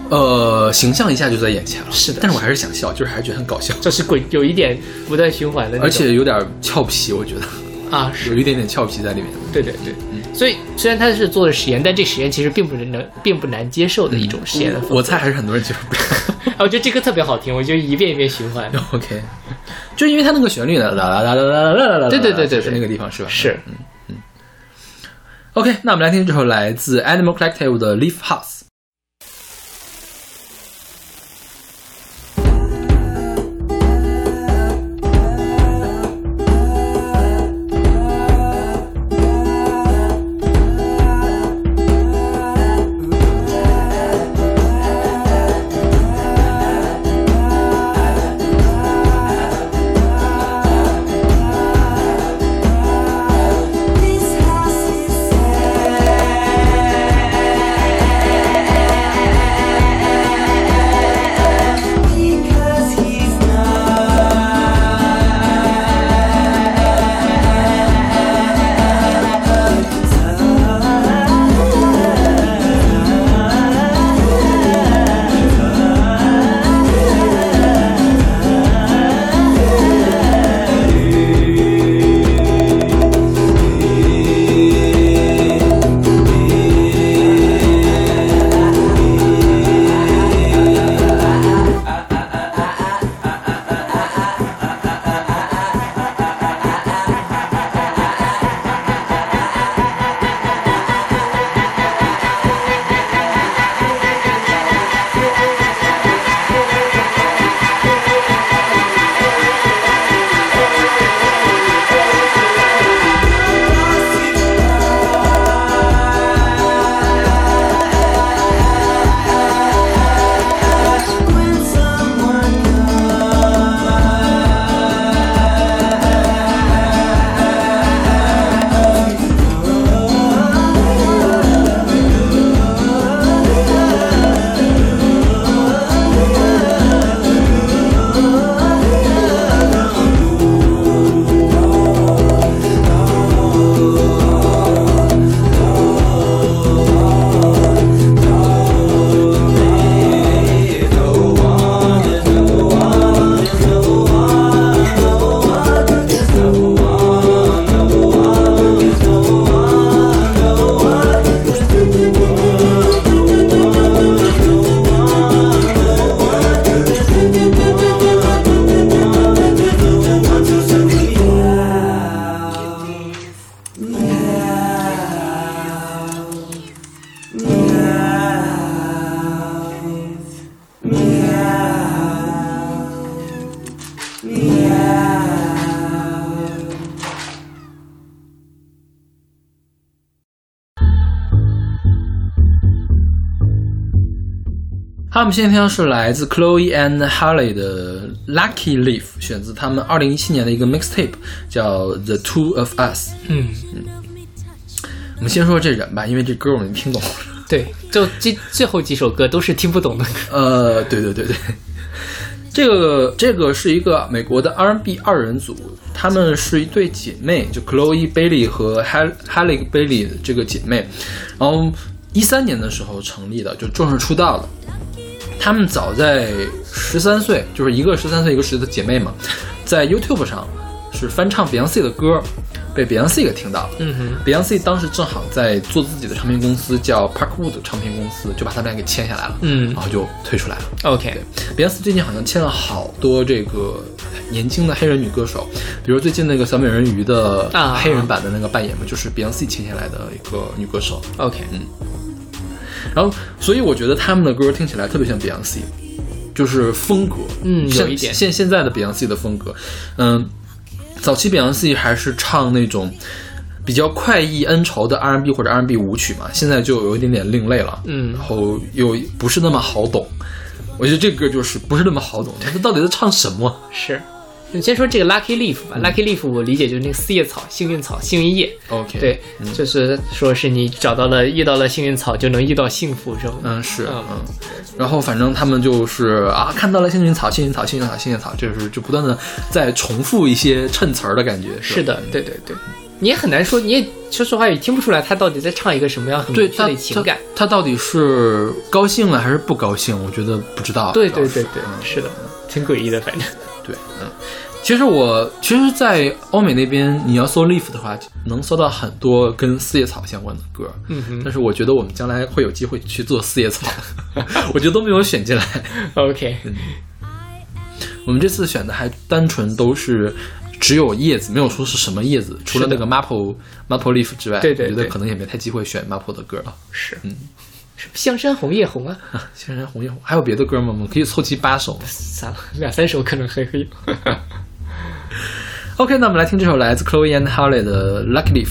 呃形象一下就在眼前了。是的但是我还是想笑，就是还是觉得很搞笑，就是鬼有一点不断循环的，而且有点俏皮，我觉得啊，是有一点点俏皮在里面。对对对，所以虽然他是做的实验，但这实验其实并不能并不难接受的一种实验。我猜还是很多人接受不了。啊我觉得这歌特别好听，我就一遍一遍循环。OK，就因为它那个旋律呢，啦啦啦啦啦啦啦啦，对对对对对是那个地方是吧？是，OK，那我们来听这首来自 Animal Collective 的 Leaf House。 们现在听到是来自 Chloe and Halle 的 Lucky Leaf，选自他们二零一七年的一个 mixtape，叫 The Two of Us。嗯嗯，我们先说这人吧，因为这歌我没听懂了。对，就这最后几首歌都是听不懂的歌。呃，对对对对，这个这个是一个美国的 R&B 二人组，他们是一对姐妹，就 Chloe Bailey 和 Hal Halle Bailey 这个姐妹，然后一三年的时候成立的，就正式出道了。她们早在十三岁，就是一个十三岁，一个十的姐妹嘛，在 YouTube 上是翻唱 Beyonce 的歌，被 Beyonce 给听到了。嗯哼，Beyonce 当时正好在做自己的唱片公司，叫 Parkwood 唱片公司，就把他们俩给签下来了，嗯。然后就退出来了。OK，Beyonce 最近好像签了好多这个年轻的黑人女歌手，比如最近那个小美人鱼的啊。黑人版的那个扮演嘛，就是 Beyonce 签下来的一个女歌手。OK，然后，所以我觉得他们的歌听起来特别像 Beyonce，就是风格，嗯现有一点现现在的 Beyonce 的风格，嗯，早期 Beyonce 还是唱那种比较快意恩仇的 R&B 或者 R&B 舞曲嘛，现在就有一点点另类了，嗯然后又不是那么好懂。我觉得这个歌就是不是那么好懂，他到底在唱什么？是。你先说这个 Lucky Leaf 吧、l u c k y Leaf 我理解就是那个四叶草、幸运草、幸运叶。OK，对，就是说是你找到了遇到了幸运草，就能遇到幸福，是吗？嗯，是，嗯嗯，然后反正他们就是啊，看到了幸运草，幸运草，幸运草，幸运草，就是就不断的在重复一些衬词儿的感觉。吧是的，对对对，你也很难说，你也说实话也听不出来他到底在唱一个什么样很明确对他的情感。他，他到底是高兴了还是不高兴？我觉得不知道。对对对对，嗯是的，挺诡异的，反正。对，嗯。其实我其实，在欧美那边，你要搜 Leaf 的话，能搜到很多跟四叶草相关的歌。嗯哼但是我觉得我们将来会有机会去做四叶草，我觉得都没有选进来。OK，我们这次选的还单纯都是只有叶子，没有说是什么叶子，除了那个 maple maple leaf 之外，对对对我觉得可能也没太机会选 maple 的歌了。是，嗯，是香山红叶红啊，香山红叶红还有别的歌吗？我们可以凑齐八首。算了，两三首可能还可以。OK，那我们来听这首来自 Chloe and Halle 的 Lucky Leaf。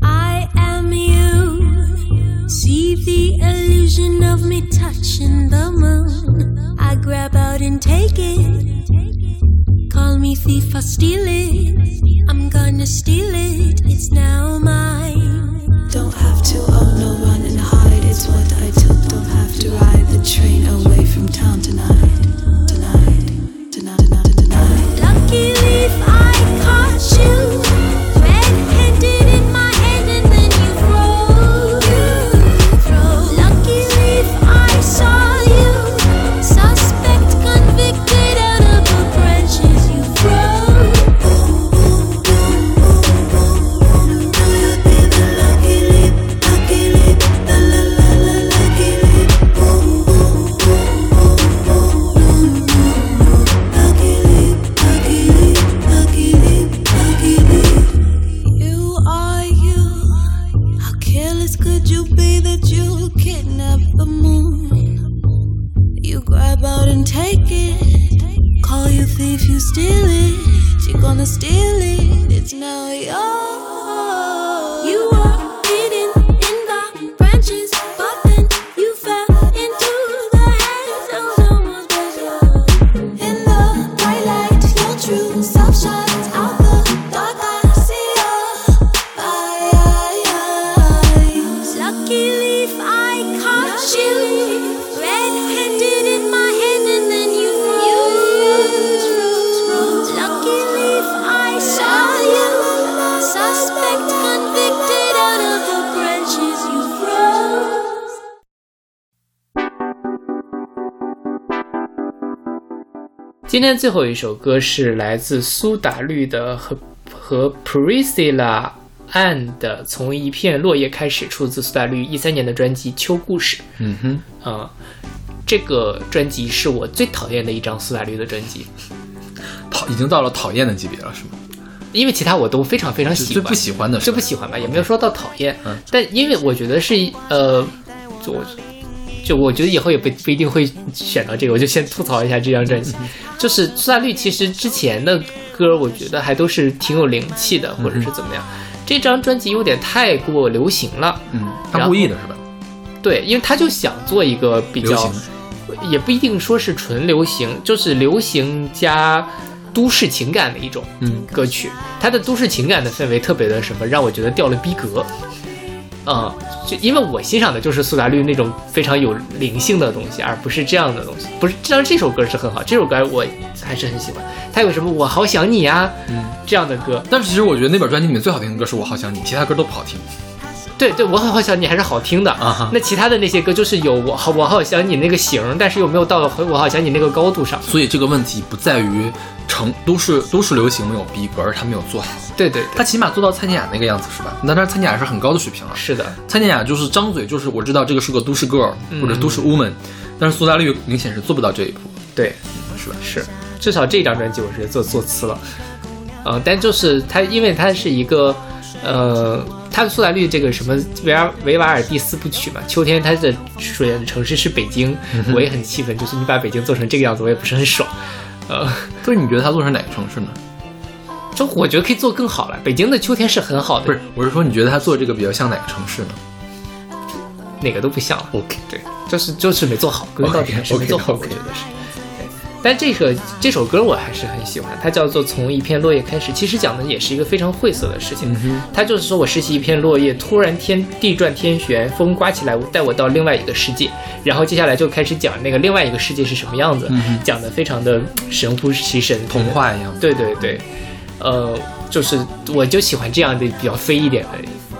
I am you. See the illusion of me touching the moon. I grab out and take it. Call me thief, I steal it. 天最后一首歌是来自苏打绿的和和 Priscilla and 的《从一片落叶开始》，出自苏打绿一三年的专辑《秋故事》。嗯哼，啊、这个专辑是我最讨厌的一张苏打绿的专辑，讨已经到了讨厌的级别了，是吗？因为其他我都非常非常喜欢，最不喜欢的是最不喜欢吧，也没有说到讨厌。嗯但因为我觉得是呃，就我就我觉得以后也不不一定会选到这个，我就先吐槽一下这张专辑。就是苏打绿其实之前的歌，我觉得还都是挺有灵气的，或者是怎么样。这张专辑有点太过流行了，嗯，他故意的是吧？对，因为他就想做一个比较，也不一定说是纯流行，就是流行加都市情感的一种嗯歌曲。它的都市情感的氛围特别的什么，让我觉得掉了逼格。嗯，就因为我欣赏的就是苏打绿那种非常有灵性的东西，而不是这样的东西。不是，当然这首歌是很好，这首歌我还是很喜欢。它有什么“我好想你呀”嗯这样的歌，但是其实我觉得那本专辑里面最好听的歌是我好想你，其他歌都不好听。对对，我好好想你还是好听的啊哈那其他的那些歌就是有我好我好想你那个型，但是又没有到我好想你那个高度上。所以这个问题不在于成都市都市流行没有逼格，而他没有做好。对对对，他起码做到蔡健雅那个样子是吧？那但是蔡健雅是很高的水平了。是的，蔡健雅就是张嘴就是我知道这个是个都市 girl 或者都市 woman，、但是苏打绿明显是做不到这一步，对，是吧？是，至少这张专辑我是做做次了，嗯、但就是他，因为他是一个，呃，它的苏打绿这个什么维尔维瓦尔第四部曲嘛，秋天他的主演的城市是北京，我也很气愤，就是你把北京做成这个样子，我也不是很爽，呃，所以你觉得他做成哪个城市呢？就我觉得可以做更好了，北京的秋天是很好的，不是，我是说你觉得他做这个比较像哪个城市呢哪个都不像了。？OK，对，就是就是没做好，归根到底还是没做好我觉得是。对，但这个这首歌我还是很喜欢，它叫做《从一片落叶开始》，其实讲的也是一个非常晦涩的事情。它就是说我拾起一片落叶，突然天地转天旋，风刮起来，带我到另外一个世界。然后接下来就开始讲那个另外一个世界是什么样子，讲的非常的神乎其神，童话一样。对对对，呃，就是我就喜欢这样的比较飞一点的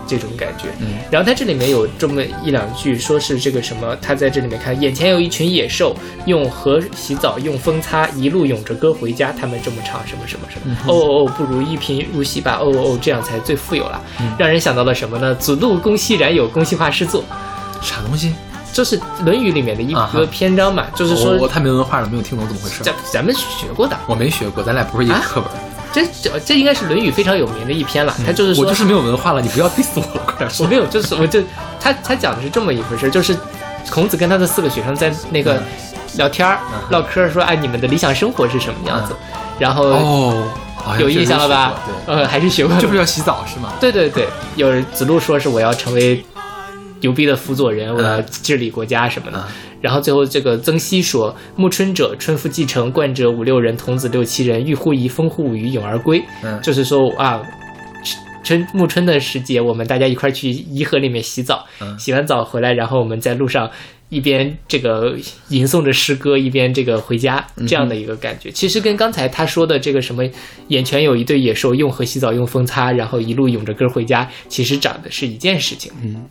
这种感觉。嗯，然后他这里面有这么一两句，说是这个什么，他在这里面看，眼前有一群野兽，用河洗澡，用风擦，一路涌着歌回家。他们这么唱什么什么什么，哦哦哦，不如一贫如洗吧，哦哦哦，这样才最富有了。让人想到了什么呢？子路公西然有，公西化诗作。啥东西？就是《论语》里面的一啊哈个篇章嘛，就是说我我太没文化了，没有听懂怎么回事。咱咱们学过的，我没学过，咱俩不是一个啊课本。这这这应该是《论语》非常有名的一篇了。他就是说，我就是没有文化了，你不要 diss 我，快点说。我 没有，就是我就他他讲的是这么一回事，就是孔子跟他的四个学生在那个聊天儿、嗯唠嗑，说哎你们的理想生活是什么样子，然后哦，有印象了吧呃，还是学过，对，就是要洗澡是吗？对对对，有人子路说是我要成为牛逼的辅佐人，我要治理国家什么的。嗯然后最后这个曾皙说：“暮春者，春复继承，冠者五六人，童子六七人，欲乎沂，风乎舞于咏而归。”嗯就是说啊，春暮春的时节，我们大家一块儿去沂河里面洗澡，嗯洗完澡回来，然后我们在路上一边这个吟诵着诗歌，一边这个回家，这样的一个感觉。其实跟刚才他说的这个什么，眼前有一对野兽，用河洗澡，用风擦，然后一路咏着歌回家，其实讲的是一件事情。嗯，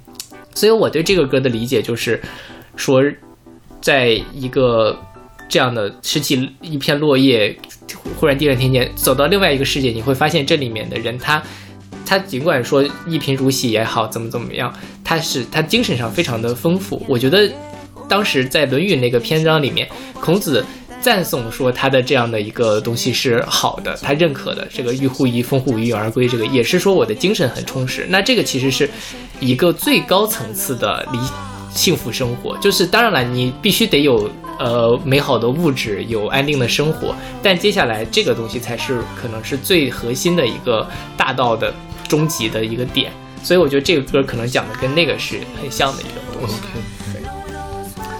所以我对这个歌的理解就是说，在一个这样的拾起一片落叶，忽然地转天旋，走到另外一个世界，你会发现这里面的人他。他尽管说一贫如洗也好，怎么怎么样，他是他精神上非常的丰富。我觉得当时在《论语》那个篇章里面，孔子赞颂说他的这样的一个东西是好的，他认可的。这个“欲乎沂，风乎舞于咏而归”，这个也是说我的精神很充实。那这个其实是一个最高层次的理幸福生活。就是当然了，你必须得有呃美好的物质，有安定的生活，但接下来这个东西才是可能是最核心的一个大道的终极的一个点。所以我觉得这个歌可能讲的跟那个是很像的一个东西。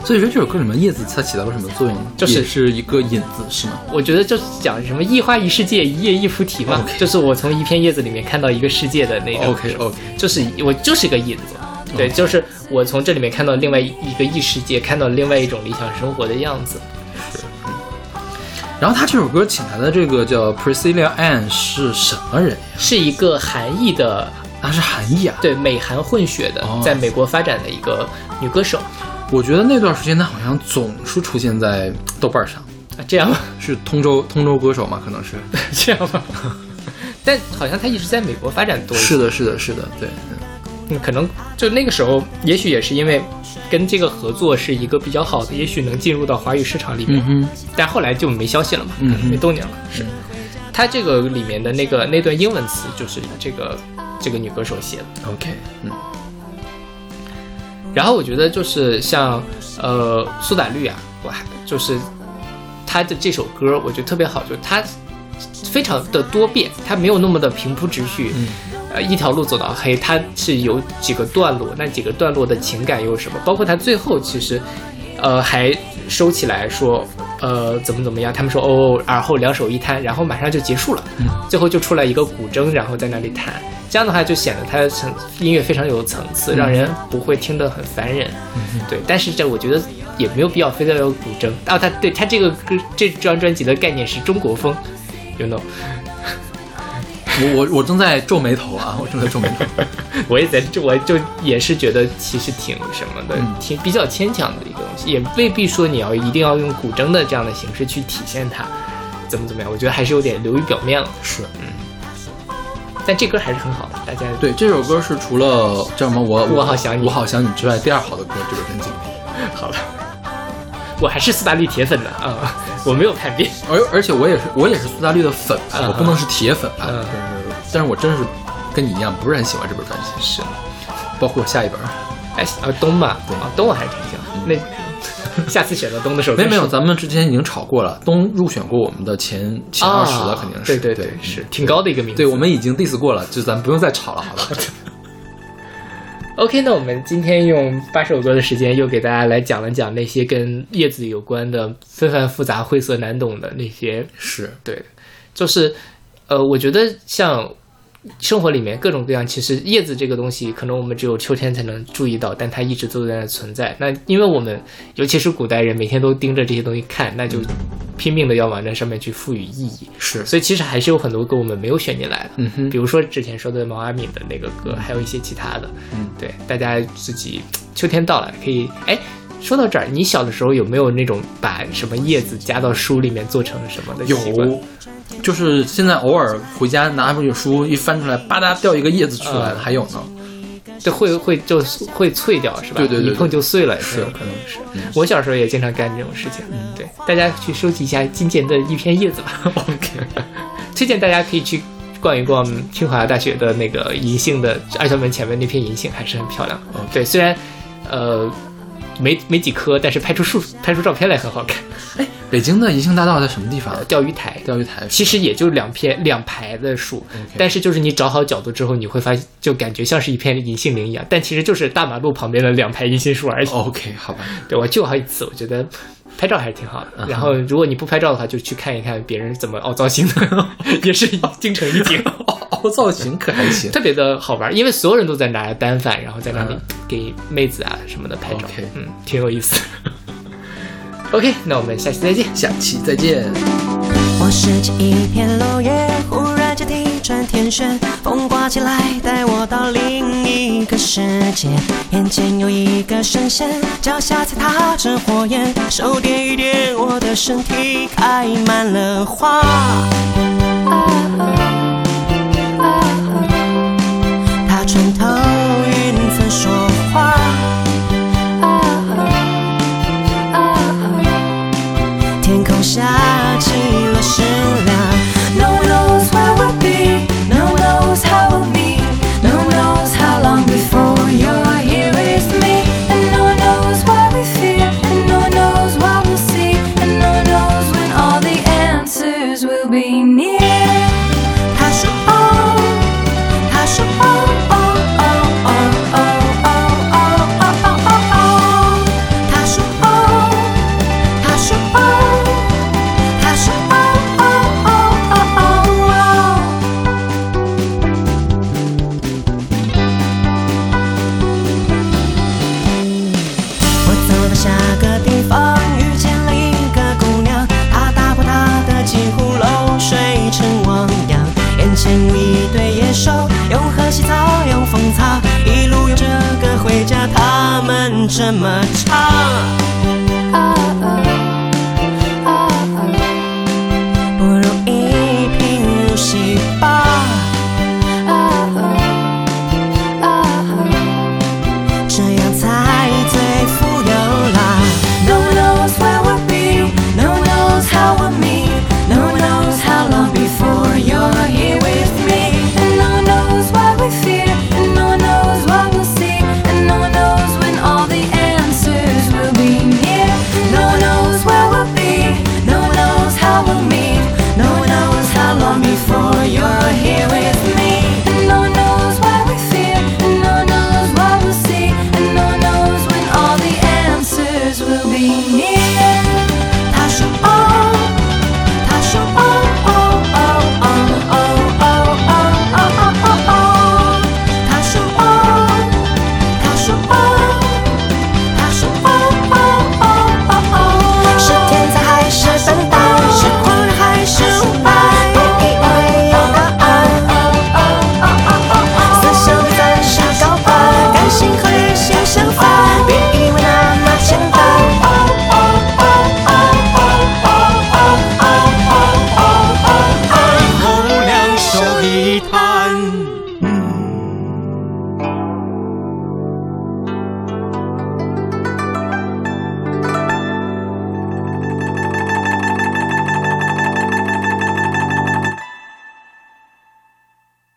所以说这首歌里面叶子它起到了什么作用呢？就是是一个引子是吗？我觉得就是讲什么一花一世界，一叶一菩提嘛就是我从一片叶子里面看到一个世界的那个 OK OK，就是我就是个引子，对，就是我从这里面看到另外一个异世界，看到另外一种理想生活的样子。然后他这首歌请来的这个叫 Priscilla Ann 是什么人呀？是一个韩裔的，啊是韩裔啊。对美韩混血的哦，在美国发展的一个女歌手我觉得那段时间他好像总是出现在豆瓣上，啊，这样吧？是通州通州歌手嘛？可能是。这样吧？但好像他一直在美国发展多一些，是的，是的，是的，对。嗯嗯，可能就那个时候，也许也是因为跟这个合作是一个比较好的，也许能进入到华语市场里面。嗯，但后来就没消息了嘛，嗯哼没动静了。是，他这个里面的那个那段英文词就是这个这个女歌手写的。OK，嗯然后我觉得就是像呃苏打绿啊，我还就是他的这首歌，我觉得特别好，就是他非常的多变，他没有那么的平铺直叙，嗯呃一条路走到黑，它是有几个段落，那几个段落的情感又是什么？包括他最后其实呃还收起来说，呃，怎么怎么样？他们说哦，然后两手一摊，然后马上就结束了。嗯最后就出来一个古筝，然后在那里弹，这样的话就显得它层音乐非常有层次，让人不会听得很烦人。对，但是这我觉得也没有必要非得要有古筝。啊，他对他这个歌这张专辑的概念是中国风，you know，我我我正在皱眉头啊，我正在皱眉头。我也在这，我就也是觉得其实挺什么的，嗯挺比较牵强的一个东西，也未必说你要一定要用古筝的这样的形式去体现它，怎么怎么样，我觉得还是有点流于表面了。是嗯但这歌还是很好的，大家对，这首歌是除了叫什么我我好想你我好想你之外第二好的歌，这个专辑里。好了。我还是苏打绿铁粉呢啊、我没有叛变。而而且我也是我也是苏打绿的粉我不能是铁粉吧，嗯但是我真是跟你一样，不是很喜欢这本专辑，是，包括下一本。哎，啊，东嘛，对啊，东我还是挺喜欢。那下次选择东的时候，没有没有，咱们之前已经吵过了，东入选过我们的前前二十的，啊肯定是。对对对是挺高的一个名字。对，我们已经 diss 过了，就咱不用再吵了，好吧？OK，那我们今天用八首歌的时间，又给大家来讲了讲那些跟叶子有关的纷繁复杂、晦涩难懂的那些。是，对，就是呃，我觉得像生活里面各种各样，其实叶子这个东西，可能我们只有秋天才能注意到，但它一直都在那存在。那因为我们尤其是古代人，每天都盯着这些东西看，那就拼命的要往那上面去赋予意义。是，所以其实还是有很多歌我们没有选进来的，嗯哼。比如说之前说的毛阿敏的那个歌，还有一些其他的，嗯，对，大家自己秋天到了可以，哎，说到这儿，你小的时候有没有那种把什么叶子加到书里面做成什么的习惯？有，就是现在偶尔回家拿本书一翻出来，吧嗒掉一个叶子出来，嗯还有呢。这会会就会脆掉是吧？对对对一碰就碎了，是有可能是。我小时候也经常干这种事情。嗯对，大家去收集一下金钱的一片叶子吧。OK，推荐大家可以去逛一逛清华大学的那个银杏的二校门前面那片银杏，还是很漂亮。对，虽然呃没没几棵，但是拍出树拍出照片来很好看。哎北京的银杏大道在什么地方呃？钓鱼台。钓鱼台。其实也就两片两排的树但是就是你找好角度之后，你会发现就感觉像是一片银杏林一样，但其实就是大马路旁边的两排银杏树而已。OK，好吧。对我去过好几次，我觉得拍照还是挺好的。然后如果你不拍照的话，就去看一看别人怎么凹造型的，也是京城一景，凹造型可还行。特别的好玩。因为所有人都在拿单反，然后在那里给妹子啊什么的拍照嗯，挺有意思。OK，那我们下期再见。下期再见。我拾起一片落叶，忽然间地转天旋，风刮起来，带我到另一个世界。眼前有一个神仙，脚下踩踏着火焰，手点一点我的身体，开满了花。他说话天空下起了湿了。那个地方，遇见了一个姑娘，她打破她的几乎漏水成汪洋。眼前一对野兽，用河西草，用风草，一路有这歌回家，他们这么唱。